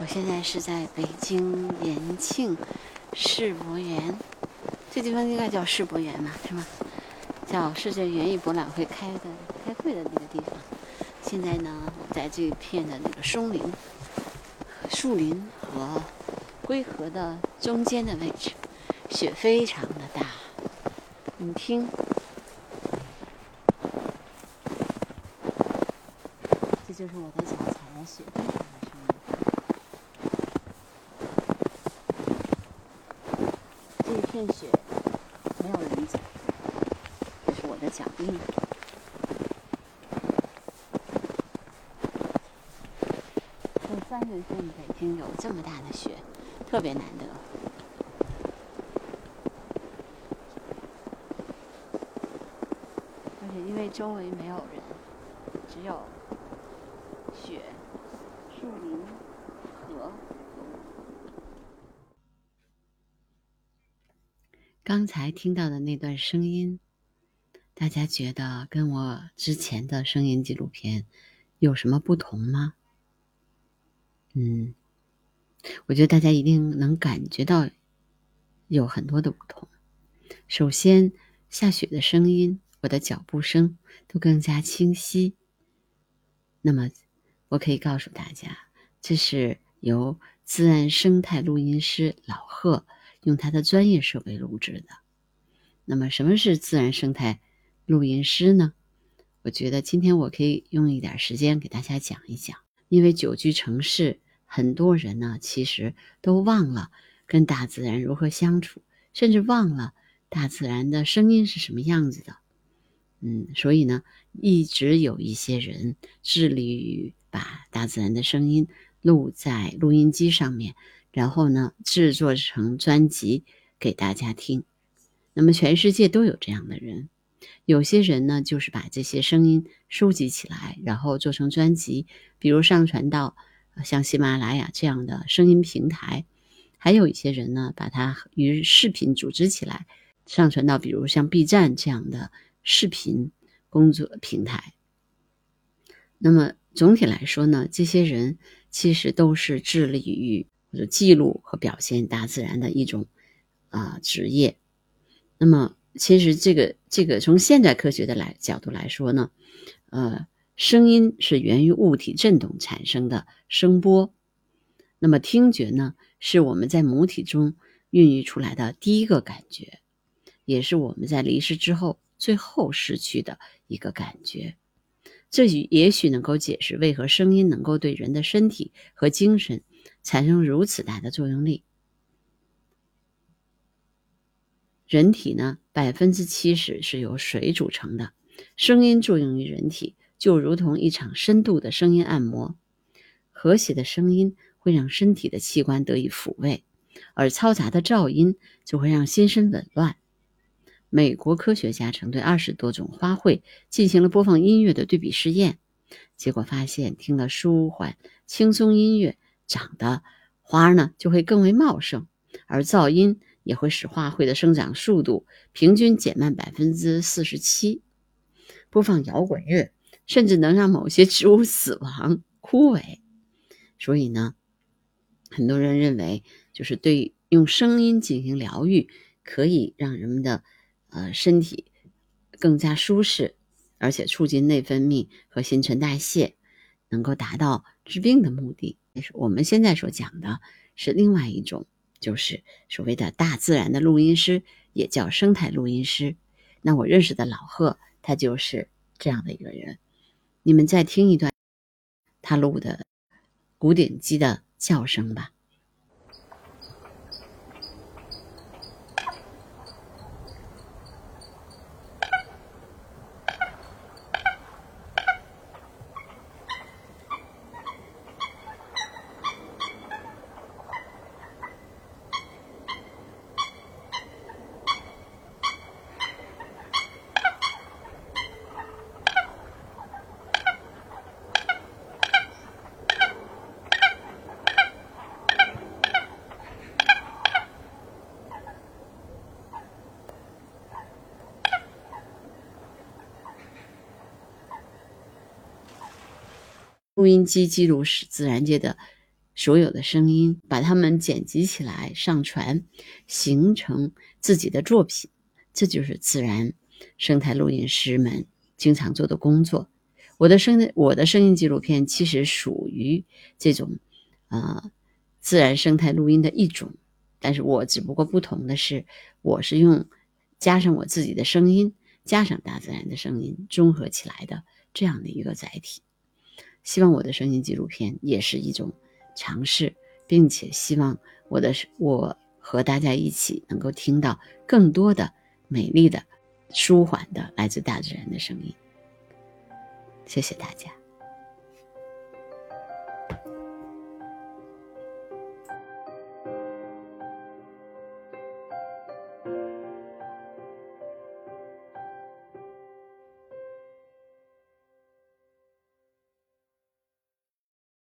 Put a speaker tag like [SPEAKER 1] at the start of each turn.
[SPEAKER 1] 我现在是在北京延庆世博园，这地方应该叫世博园嘛，是吗？叫世界园艺博览会开的开会的那个地方。现在呢，我在这片的那个松林、树林和龟河的中间的位置，雪非常的大。你听，这就是我的脚踩在雪。一片雪没有人走，这是我的脚印。三月份北京有这么大的雪，特别难得。而且因为周围没有人，只有雪、树林、河。刚才听到的那段声音，大家觉得跟我之前的声音纪录片有什么不同吗？嗯，我觉得大家一定能感觉到有很多的不同。首先，下雪的声音，我的脚步声都更加清晰。那么，我可以告诉大家，这是由自然生态录音师老贺。用他的专业设备录制的。那么，什么是自然生态录音师呢？我觉得今天我可以用一点时间给大家讲一讲。因为久居城市，很多人呢其实都忘了跟大自然如何相处，甚至忘了大自然的声音是什么样子的。嗯，所以呢，一直有一些人致力于把大自然的声音录在录音机上面。然后呢，制作成专辑给大家听。那么全世界都有这样的人，有些人呢就是把这些声音收集起来，然后做成专辑，比如上传到像喜马拉雅这样的声音平台；还有一些人呢，把它与视频组织起来，上传到比如像 B 站这样的视频工作平台。那么总体来说呢，这些人其实都是致力于。或者记录和表现大自然的一种啊职业。那么，其实这个这个从现代科学的来角度来说呢，呃，声音是源于物体振动产生的声波。那么，听觉呢，是我们在母体中孕育出来的第一个感觉，也是我们在离世之后最后失去的一个感觉。这也许能够解释为何声音能够对人的身体和精神。产生如此大的作用力。人体呢，百分之七十是由水组成的。声音作用于人体，就如同一场深度的声音按摩。和谐的声音会让身体的器官得以抚慰，而嘈杂的噪音就会让心身紊乱。美国科学家曾对二十多种花卉进行了播放音乐的对比试验，结果发现，听了舒缓、轻松音乐。长的花呢就会更为茂盛，而噪音也会使花卉的生长速度平均减慢百分之四十七。播放摇滚乐甚至能让某些植物死亡枯萎。所以呢，很多人认为，就是对用声音进行疗愈，可以让人们的呃身体更加舒适，而且促进内分泌和新陈代谢，能够达到治病的目的。我们现在所讲的是另外一种，就是所谓的大自然的录音师，也叫生态录音师。那我认识的老贺，他就是这样的一个人。你们再听一段他录的古典鸡的叫声吧。录音机记录是自然界的所有的声音，把它们剪辑起来上传，形成自己的作品。这就是自然生态录音师们经常做的工作。我的声我的声音纪录片其实属于这种呃自然生态录音的一种，但是我只不过不同的是，我是用加上我自己的声音，加上大自然的声音综合起来的这样的一个载体。希望我的声音纪录片也是一种尝试，并且希望我的我和大家一起能够听到更多的。美丽的、舒缓的来自大自然的声音。谢谢大家。